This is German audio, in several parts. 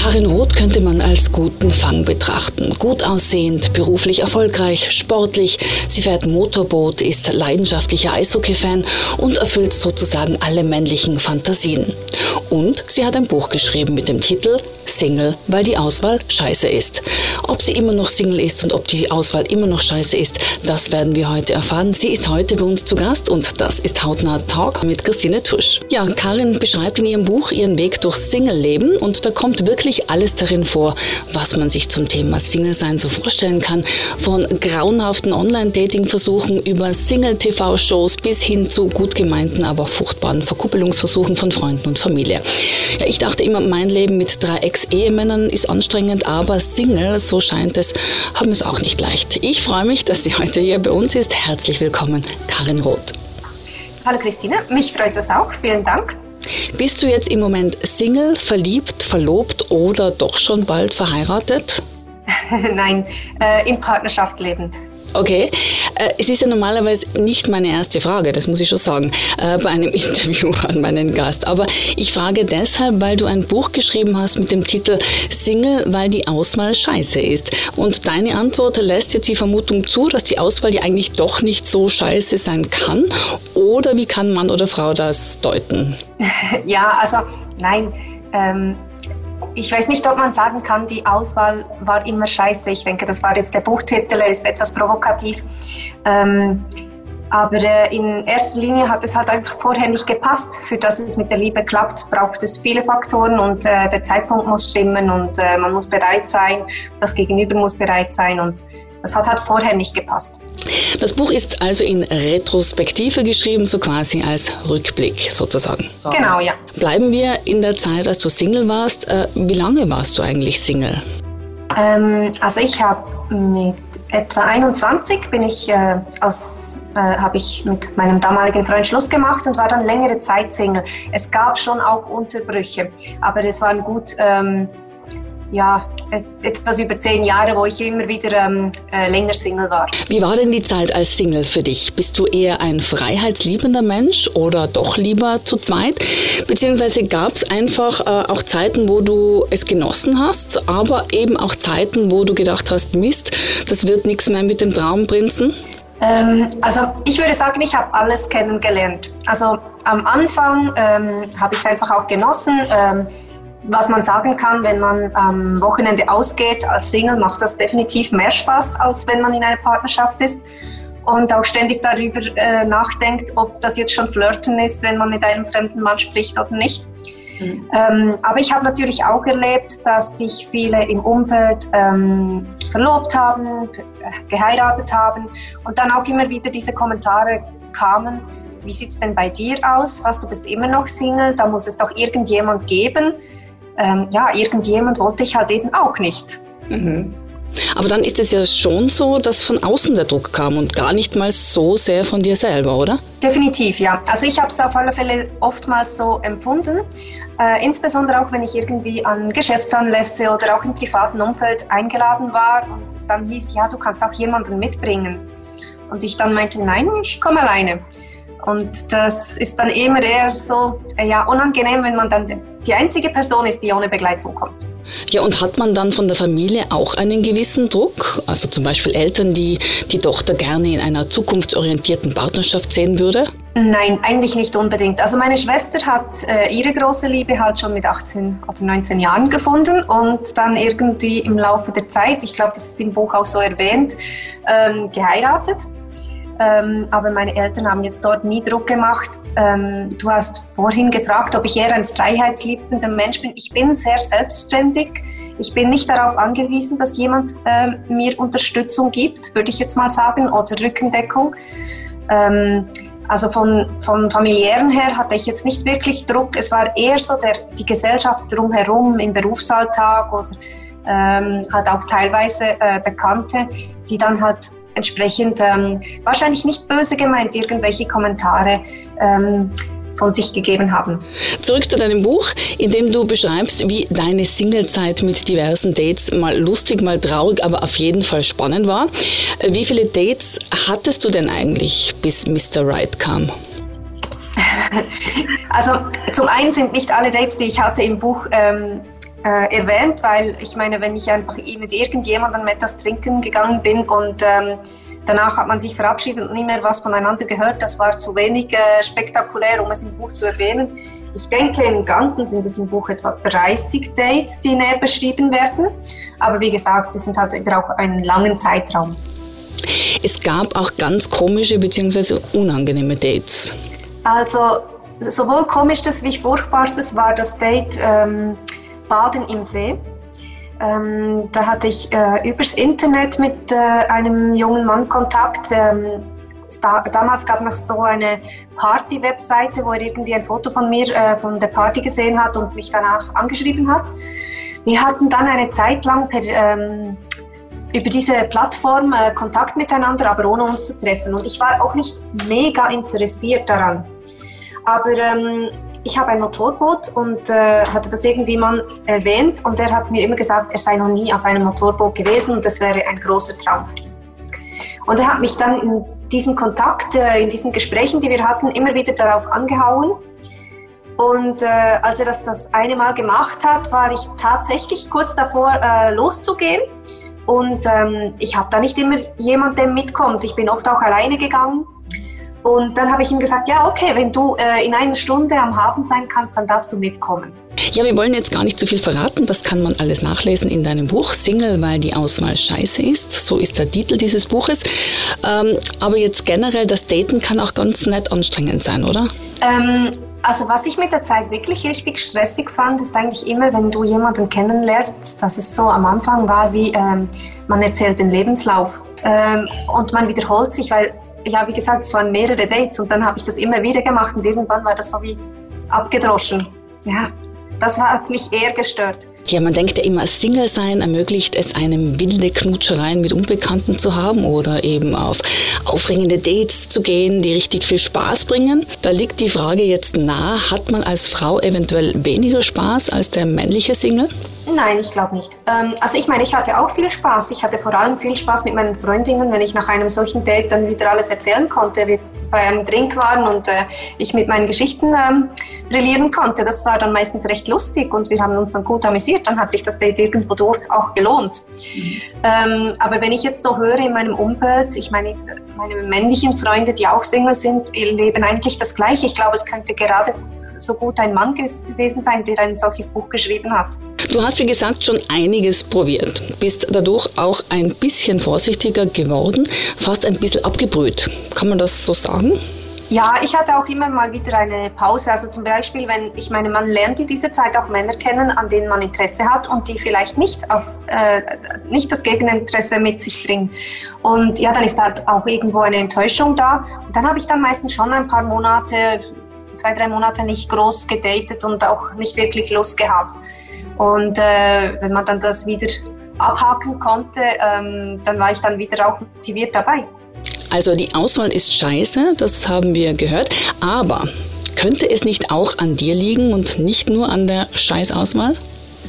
Karin Roth könnte man als guten Fang betrachten. Gut aussehend, beruflich erfolgreich, sportlich. Sie fährt Motorboot, ist leidenschaftlicher Eishockey-Fan und erfüllt sozusagen alle männlichen Fantasien. Und sie hat ein Buch geschrieben mit dem Titel Single, weil die Auswahl scheiße ist. Ob sie immer noch Single ist und ob die Auswahl immer noch scheiße ist, das werden wir heute erfahren. Sie ist heute bei uns zu Gast und das ist Hautnah Talk mit Christine Tusch. Ja, Karin beschreibt in ihrem Buch ihren Weg durch Single-Leben und da kommt wirklich alles darin vor, was man sich zum Thema Single-Sein so vorstellen kann. Von grauenhaften Online-Dating-Versuchen über Single-TV-Shows bis hin zu gut gemeinten, aber furchtbaren Verkuppelungsversuchen von Freunden und Familie. Ja, ich dachte immer, mein Leben mit drei Ex-Ehemännern ist anstrengend, aber Single, so scheint es, haben es auch nicht leicht. Ich freue mich, dass sie heute hier bei uns ist. Herzlich willkommen, Karin Roth. Hallo Christine, mich freut das auch. Vielen Dank. Bist du jetzt im Moment Single, verliebt, verlobt oder doch schon bald verheiratet? Nein, äh, in Partnerschaft lebend. Okay, äh, es ist ja normalerweise nicht meine erste Frage, das muss ich schon sagen, äh, bei einem Interview an meinen Gast. Aber ich frage deshalb, weil du ein Buch geschrieben hast mit dem Titel Single, weil die Auswahl scheiße ist. Und deine Antwort lässt jetzt die Vermutung zu, dass die Auswahl ja eigentlich doch nicht so scheiße sein kann. Oder wie kann Mann oder Frau das deuten? Ja, also nein. Ähm ich weiß nicht, ob man sagen kann, die Auswahl war immer scheiße. Ich denke, das war jetzt der Buchtitel, ist etwas provokativ. Ähm, aber äh, in erster Linie hat es halt einfach vorher nicht gepasst. Für dass es mit der Liebe klappt, braucht es viele Faktoren und äh, der Zeitpunkt muss stimmen und äh, man muss bereit sein, das Gegenüber muss bereit sein und das hat halt vorher nicht gepasst. Das Buch ist also in Retrospektive geschrieben, so quasi als Rückblick sozusagen. Genau, ja. Bleiben wir in der Zeit, als du Single warst. Äh, wie lange warst du eigentlich Single? Ähm, also ich habe mit etwa 21 bin ich äh, aus äh, habe ich mit meinem damaligen Freund Schluss gemacht und war dann längere Zeit Single. Es gab schon auch Unterbrüche, aber es waren gut ähm, ja, etwas über zehn Jahre, wo ich immer wieder ähm, äh, länger Single war. Wie war denn die Zeit als Single für dich? Bist du eher ein freiheitsliebender Mensch oder doch lieber zu zweit? Beziehungsweise gab es einfach äh, auch Zeiten, wo du es genossen hast, aber eben auch Zeiten, wo du gedacht hast, Mist, das wird nichts mehr mit dem Traumprinzen? Ähm, also ich würde sagen, ich habe alles kennengelernt. Also am Anfang ähm, habe ich es einfach auch genossen. Was man sagen kann, wenn man am Wochenende ausgeht als Single, macht das definitiv mehr Spaß, als wenn man in einer Partnerschaft ist. Und auch ständig darüber äh, nachdenkt, ob das jetzt schon Flirten ist, wenn man mit einem fremden Mann spricht oder nicht. Mhm. Ähm, aber ich habe natürlich auch erlebt, dass sich viele im Umfeld ähm, verlobt haben, geheiratet haben und dann auch immer wieder diese Kommentare kamen, wie sieht es denn bei dir aus? Was, du bist immer noch Single, da muss es doch irgendjemand geben, ähm, ja, irgendjemand wollte ich halt eben auch nicht. Mhm. Aber dann ist es ja schon so, dass von außen der Druck kam und gar nicht mal so sehr von dir selber, oder? Definitiv, ja. Also ich habe es auf alle Fälle oftmals so empfunden. Äh, insbesondere auch, wenn ich irgendwie an Geschäftsanlässe oder auch im privaten Umfeld eingeladen war und es dann hieß, ja, du kannst auch jemanden mitbringen. Und ich dann meinte, nein, ich komme alleine. Und das ist dann immer eher so äh, ja, unangenehm, wenn man dann die einzige Person ist, die ohne Begleitung kommt. Ja, und hat man dann von der Familie auch einen gewissen Druck? Also zum Beispiel Eltern, die die Tochter gerne in einer zukunftsorientierten Partnerschaft sehen würde? Nein, eigentlich nicht unbedingt. Also meine Schwester hat äh, ihre große Liebe halt schon mit 18 oder 19 Jahren gefunden und dann irgendwie im Laufe der Zeit, ich glaube, das ist im Buch auch so erwähnt, ähm, geheiratet. Ähm, aber meine Eltern haben jetzt dort nie Druck gemacht. Ähm, du hast vorhin gefragt, ob ich eher ein freiheitsliebender Mensch bin. Ich bin sehr selbstständig. Ich bin nicht darauf angewiesen, dass jemand ähm, mir Unterstützung gibt, würde ich jetzt mal sagen, oder Rückendeckung. Ähm, also von, vom familiären her hatte ich jetzt nicht wirklich Druck. Es war eher so der, die Gesellschaft drumherum im Berufsalltag oder ähm, halt auch teilweise äh, Bekannte, die dann halt entsprechend ähm, wahrscheinlich nicht böse gemeint irgendwelche Kommentare ähm, von sich gegeben haben. Zurück zu deinem Buch, in dem du beschreibst, wie deine Singlezeit mit diversen Dates mal lustig, mal traurig, aber auf jeden Fall spannend war. Wie viele Dates hattest du denn eigentlich, bis Mr. Right kam? Also zum einen sind nicht alle Dates, die ich hatte im Buch ähm, äh, erwähnt, weil ich meine, wenn ich einfach mit irgendjemandem etwas trinken gegangen bin und ähm, danach hat man sich verabschiedet und nie mehr was voneinander gehört, das war zu wenig äh, spektakulär, um es im Buch zu erwähnen. Ich denke, im Ganzen sind es im Buch etwa 30 Dates, die näher beschrieben werden. Aber wie gesagt, sie sind halt über auch einen langen Zeitraum. Es gab auch ganz komische bzw. unangenehme Dates. Also sowohl komisches wie furchtbarstes war das Date ähm, Baden im See. Ähm, da hatte ich äh, übers Internet mit äh, einem jungen Mann Kontakt. Ähm, da, damals gab es noch so eine Party-Webseite, wo er irgendwie ein Foto von mir äh, von der Party gesehen hat und mich danach angeschrieben hat. Wir hatten dann eine Zeit lang per, ähm, über diese Plattform äh, Kontakt miteinander, aber ohne uns zu treffen. Und ich war auch nicht mega interessiert daran. Aber ähm, ich habe ein Motorboot und äh, hatte das irgendwie mal erwähnt und er hat mir immer gesagt, er sei noch nie auf einem Motorboot gewesen und das wäre ein großer Traum für ihn. Und er hat mich dann in diesem Kontakt, äh, in diesen Gesprächen, die wir hatten, immer wieder darauf angehauen. Und äh, als er das das eine Mal gemacht hat, war ich tatsächlich kurz davor, äh, loszugehen. Und ähm, ich habe da nicht immer jemanden, der mitkommt. Ich bin oft auch alleine gegangen. Und dann habe ich ihm gesagt, ja, okay, wenn du äh, in einer Stunde am Hafen sein kannst, dann darfst du mitkommen. Ja, wir wollen jetzt gar nicht zu viel verraten. Das kann man alles nachlesen in deinem Buch Single, weil die Auswahl scheiße ist. So ist der Titel dieses Buches. Ähm, aber jetzt generell, das Daten kann auch ganz nett anstrengend sein, oder? Ähm, also was ich mit der Zeit wirklich richtig stressig fand, ist eigentlich immer, wenn du jemanden kennenlernst, dass es so am Anfang war, wie ähm, man erzählt den Lebenslauf ähm, und man wiederholt sich, weil ja, wie gesagt, es waren mehrere Dates und dann habe ich das immer wieder gemacht und irgendwann war das so wie abgedroschen. Ja, das hat mich eher gestört. Ja, man denkt ja immer, Single sein ermöglicht es einem wilde Knutschereien mit Unbekannten zu haben oder eben auf aufregende Dates zu gehen, die richtig viel Spaß bringen. Da liegt die Frage jetzt nahe, hat man als Frau eventuell weniger Spaß als der männliche Single? Nein, ich glaube nicht. Ähm, also ich meine, ich hatte auch viel Spaß. Ich hatte vor allem viel Spaß mit meinen Freundinnen, wenn ich nach einem solchen Date dann wieder alles erzählen konnte. Wir bei einem Drink waren und äh, ich mit meinen Geschichten ähm, brillieren konnte. Das war dann meistens recht lustig und wir haben uns dann gut amüsiert. Dann hat sich das Date irgendwo durch auch gelohnt. Mhm. Aber wenn ich jetzt so höre in meinem Umfeld, ich meine, meine männlichen Freunde, die auch Single sind, leben eigentlich das Gleiche. Ich glaube, es könnte gerade so gut ein Mann gewesen sein, der ein solches Buch geschrieben hat. Du hast, wie gesagt, schon einiges probiert, bist dadurch auch ein bisschen vorsichtiger geworden, fast ein bisschen abgebrüht. Kann man das so sagen? Ja, ich hatte auch immer mal wieder eine Pause. Also zum Beispiel, wenn ich meine, man lernt in dieser Zeit auch Männer kennen, an denen man Interesse hat und die vielleicht nicht, auf, äh, nicht das Gegeninteresse mit sich bringen. Und ja, dann ist halt auch irgendwo eine Enttäuschung da. Und dann habe ich dann meistens schon ein paar Monate, zwei, drei Monate nicht groß gedatet und auch nicht wirklich Lust gehabt. Und äh, wenn man dann das wieder abhaken konnte, ähm, dann war ich dann wieder auch motiviert dabei. Also die Auswahl ist scheiße, das haben wir gehört, aber könnte es nicht auch an dir liegen und nicht nur an der Scheißauswahl?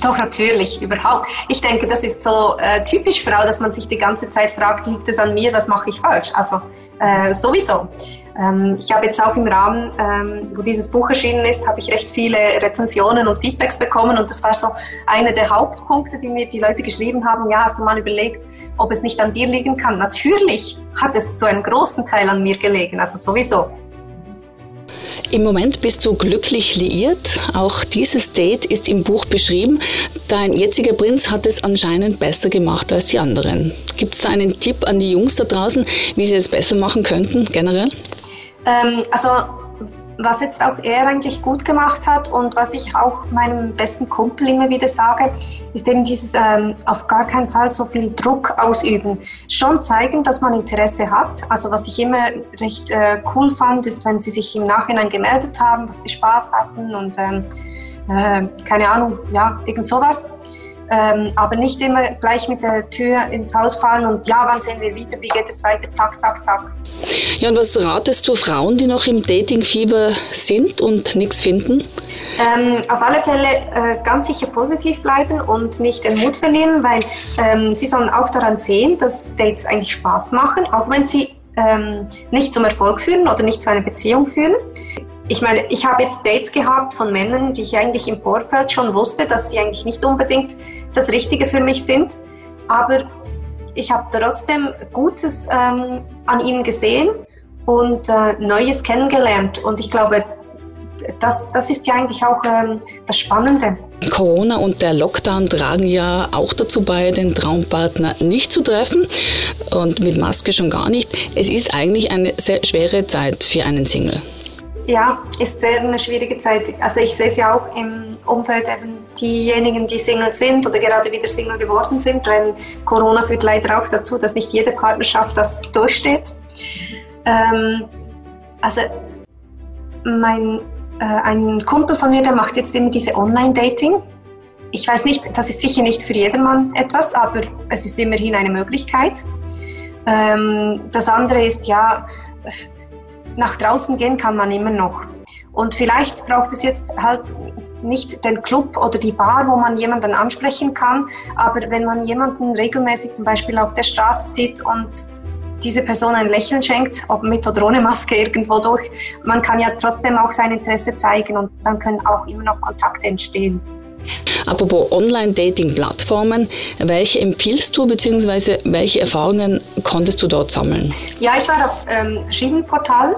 Doch, natürlich, überhaupt. Ich denke, das ist so äh, typisch Frau, dass man sich die ganze Zeit fragt, liegt es an mir, was mache ich falsch? Also äh, sowieso. Ähm, ich habe jetzt auch im Rahmen, ähm, wo dieses Buch erschienen ist, habe ich recht viele Rezensionen und Feedbacks bekommen und das war so einer der Hauptpunkte, die mir die Leute geschrieben haben. Ja, hast du mal überlegt, ob es nicht an dir liegen kann? Natürlich hat es zu einem großen Teil an mir gelegen, also sowieso. Im Moment bist du glücklich liiert. Auch dieses Date ist im Buch beschrieben. Dein jetziger Prinz hat es anscheinend besser gemacht als die anderen. Gibt es da einen Tipp an die Jungs da draußen, wie sie es besser machen könnten, generell? Ähm, also was jetzt auch er eigentlich gut gemacht hat und was ich auch meinem besten Kumpel immer wieder sage, ist eben dieses ähm, auf gar keinen Fall so viel Druck ausüben. Schon zeigen, dass man Interesse hat. Also was ich immer recht äh, cool fand, ist, wenn sie sich im Nachhinein gemeldet haben, dass sie Spaß hatten und ähm, äh, keine Ahnung, ja, irgend sowas. Ähm, aber nicht immer gleich mit der Tür ins Haus fallen und ja, wann sehen wir wieder, wie geht es weiter, zack, zack, zack. Ja, und was ratest du Frauen, die noch im Datingfieber sind und nichts finden? Ähm, auf alle Fälle äh, ganz sicher positiv bleiben und nicht den Mut verlieren, weil ähm, sie sollen auch daran sehen, dass Dates eigentlich Spaß machen, auch wenn sie ähm, nicht zum Erfolg führen oder nicht zu einer Beziehung führen ich meine, ich habe jetzt Dates gehabt von Männern, die ich eigentlich im Vorfeld schon wusste, dass sie eigentlich nicht unbedingt das Richtige für mich sind. Aber ich habe trotzdem Gutes ähm, an ihnen gesehen und äh, Neues kennengelernt. Und ich glaube, das, das ist ja eigentlich auch ähm, das Spannende. Corona und der Lockdown tragen ja auch dazu bei, den Traumpartner nicht zu treffen und mit Maske schon gar nicht. Es ist eigentlich eine sehr schwere Zeit für einen Single. Ja, ist sehr eine schwierige Zeit. Also ich sehe es ja auch im Umfeld eben diejenigen, die Single sind oder gerade wieder Single geworden sind, weil Corona führt leider auch dazu, dass nicht jede Partnerschaft das durchsteht. Ähm, also mein, äh, ein Kumpel von mir, der macht jetzt immer diese Online-Dating. Ich weiß nicht, das ist sicher nicht für jedermann etwas, aber es ist immerhin eine Möglichkeit. Ähm, das andere ist ja, nach draußen gehen kann man immer noch. Und vielleicht braucht es jetzt halt nicht den Club oder die Bar, wo man jemanden ansprechen kann, aber wenn man jemanden regelmäßig zum Beispiel auf der Straße sieht und diese Person ein Lächeln schenkt, ob mit oder ohne Maske irgendwo durch, man kann ja trotzdem auch sein Interesse zeigen und dann können auch immer noch Kontakte entstehen. Apropos Online-Dating-Plattformen, welche empfiehlst du bzw. welche Erfahrungen konntest du dort sammeln? Ja, ich war auf ähm, verschiedenen Portalen.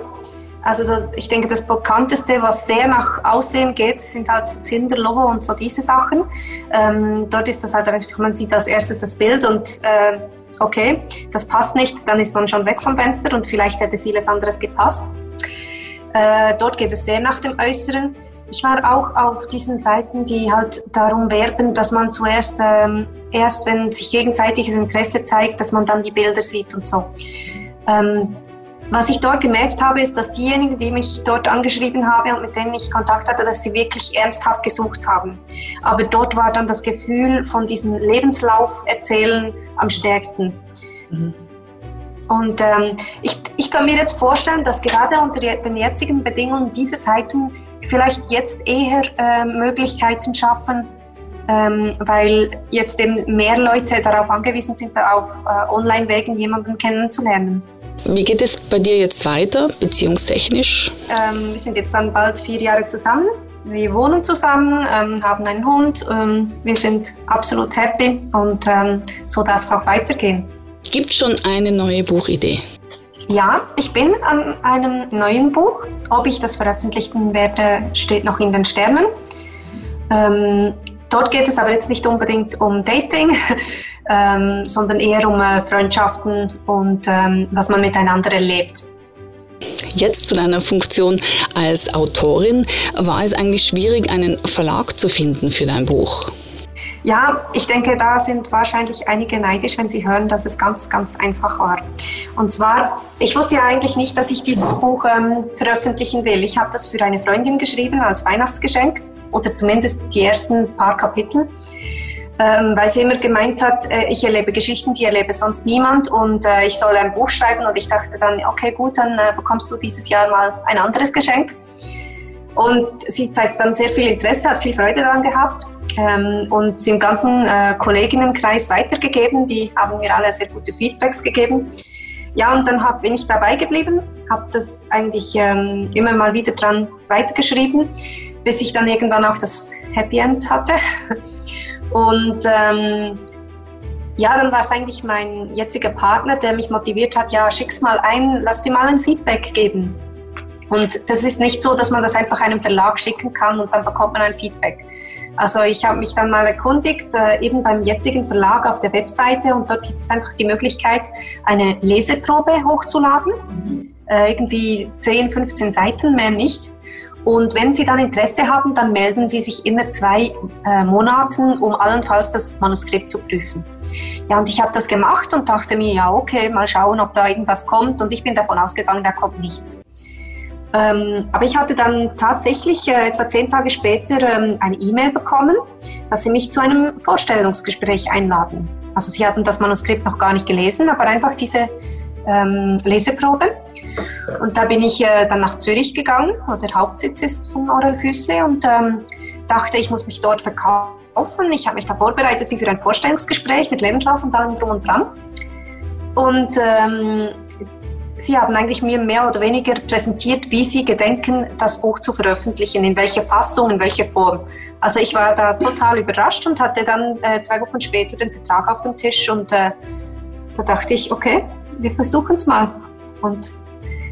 Also da, ich denke, das bekannteste, was sehr nach Aussehen geht, sind halt so Tinder, Lovo und so diese Sachen. Ähm, dort ist das halt einfach, man sieht als erstes das Bild und äh, okay, das passt nicht, dann ist man schon weg vom Fenster und vielleicht hätte vieles anderes gepasst. Äh, dort geht es sehr nach dem Äußeren. Ich war auch auf diesen Seiten, die halt darum werben, dass man zuerst, ähm, erst wenn sich gegenseitiges Interesse zeigt, dass man dann die Bilder sieht und so. Ähm, was ich dort gemerkt habe, ist, dass diejenigen, die mich dort angeschrieben haben und mit denen ich Kontakt hatte, dass sie wirklich ernsthaft gesucht haben. Aber dort war dann das Gefühl von diesem Lebenslauf erzählen am stärksten. Mhm. Und ähm, ich, ich kann mir jetzt vorstellen, dass gerade unter den jetzigen Bedingungen diese Seiten vielleicht jetzt eher äh, Möglichkeiten schaffen, ähm, weil jetzt eben mehr Leute darauf angewiesen sind, auf äh, Online-Wegen jemanden kennenzulernen. Wie geht es bei dir jetzt weiter, beziehungstechnisch? Ähm, wir sind jetzt dann bald vier Jahre zusammen. Wir wohnen zusammen, ähm, haben einen Hund. Ähm, wir sind absolut happy und ähm, so darf es auch weitergehen. Gibt es schon eine neue Buchidee? Ja, ich bin an einem neuen Buch. Ob ich das veröffentlichen werde, steht noch in den Sternen. Dort geht es aber jetzt nicht unbedingt um Dating, ähm, sondern eher um äh, Freundschaften und ähm, was man miteinander erlebt. Jetzt zu deiner Funktion als Autorin. War es eigentlich schwierig, einen Verlag zu finden für dein Buch? Ja, ich denke, da sind wahrscheinlich einige neidisch, wenn sie hören, dass es ganz, ganz einfach war. Und zwar, ich wusste ja eigentlich nicht, dass ich dieses Buch ähm, veröffentlichen will. Ich habe das für eine Freundin geschrieben als Weihnachtsgeschenk oder zumindest die ersten paar Kapitel ähm, weil sie immer gemeint hat, äh, ich erlebe Geschichten, die erlebe sonst niemand und äh, ich soll ein Buch schreiben und ich dachte dann, okay gut, dann äh, bekommst du dieses Jahr mal ein anderes Geschenk. Und sie zeigt dann sehr viel Interesse, hat viel Freude daran gehabt ähm, und sie im ganzen Kolleginnenkreis weitergegeben. Die haben mir alle sehr gute Feedbacks gegeben. Ja, und dann bin ich dabei geblieben, habe das eigentlich ähm, immer mal wieder dran weitergeschrieben, bis ich dann irgendwann auch das Happy End hatte. Und ähm, ja, dann war es eigentlich mein jetziger Partner, der mich motiviert hat, ja, schick's mal ein, lass dir mal ein Feedback geben. Und das ist nicht so, dass man das einfach einem Verlag schicken kann und dann bekommt man ein Feedback. Also ich habe mich dann mal erkundigt, äh, eben beim jetzigen Verlag auf der Webseite und dort gibt es einfach die Möglichkeit, eine Leseprobe hochzuladen. Mhm. Äh, irgendwie 10, 15 Seiten, mehr nicht. Und wenn Sie dann Interesse haben, dann melden Sie sich innerhalb zwei äh, Monaten, um allenfalls das Manuskript zu prüfen. Ja, und ich habe das gemacht und dachte mir, ja, okay, mal schauen, ob da irgendwas kommt. Und ich bin davon ausgegangen, da kommt nichts. Ähm, aber ich hatte dann tatsächlich äh, etwa zehn Tage später ähm, eine E-Mail bekommen, dass sie mich zu einem Vorstellungsgespräch einladen. Also sie hatten das Manuskript noch gar nicht gelesen, aber einfach diese ähm, Leseprobe. Und da bin ich äh, dann nach Zürich gegangen, wo der Hauptsitz ist von Aurel Füßle und ähm, dachte, ich muss mich dort verkaufen. Ich habe mich da vorbereitet wie für ein Vorstellungsgespräch mit Lebenslauf und allem drum und dran. Und ähm, Sie haben eigentlich mir mehr oder weniger präsentiert, wie Sie gedenken, das Buch zu veröffentlichen, in welcher Fassung, in welcher Form. Also ich war da total überrascht und hatte dann äh, zwei Wochen später den Vertrag auf dem Tisch und äh, da dachte ich, okay, wir versuchen es mal. Und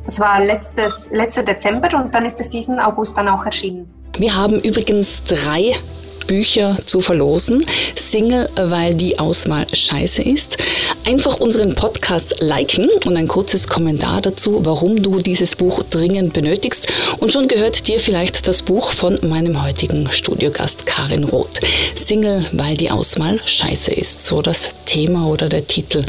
das war letztes, letzter Dezember und dann ist der Season August dann auch erschienen. Wir haben übrigens drei Bücher zu verlosen. Single, weil die Auswahl scheiße ist. Einfach unseren Podcast liken und ein kurzes Kommentar dazu, warum du dieses Buch dringend benötigst. Und schon gehört dir vielleicht das Buch von meinem heutigen Studiogast Karin Roth. Single, weil die Auswahl scheiße ist. So das Thema oder der Titel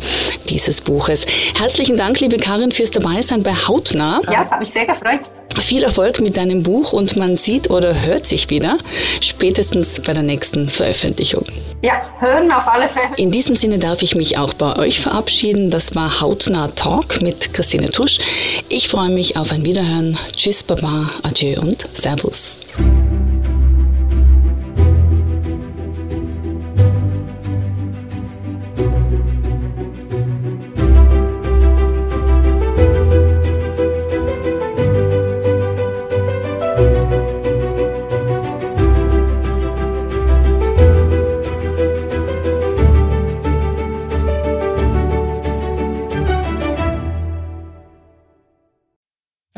dieses Buches. Herzlichen Dank, liebe Karin, fürs Dabeisein bei Hautnah. Ja, es hat mich sehr gefreut. Viel Erfolg mit deinem Buch und man sieht oder hört sich wieder, spätestens bei der nächsten Veröffentlichung. Ja, hören auf alle Fälle. In diesem Sinne darf ich mich auch bei euch verabschieden. Das war Hautnah Talk mit Christine Tusch. Ich freue mich auf ein Wiederhören. Tschüss, Baba, Adieu und Servus.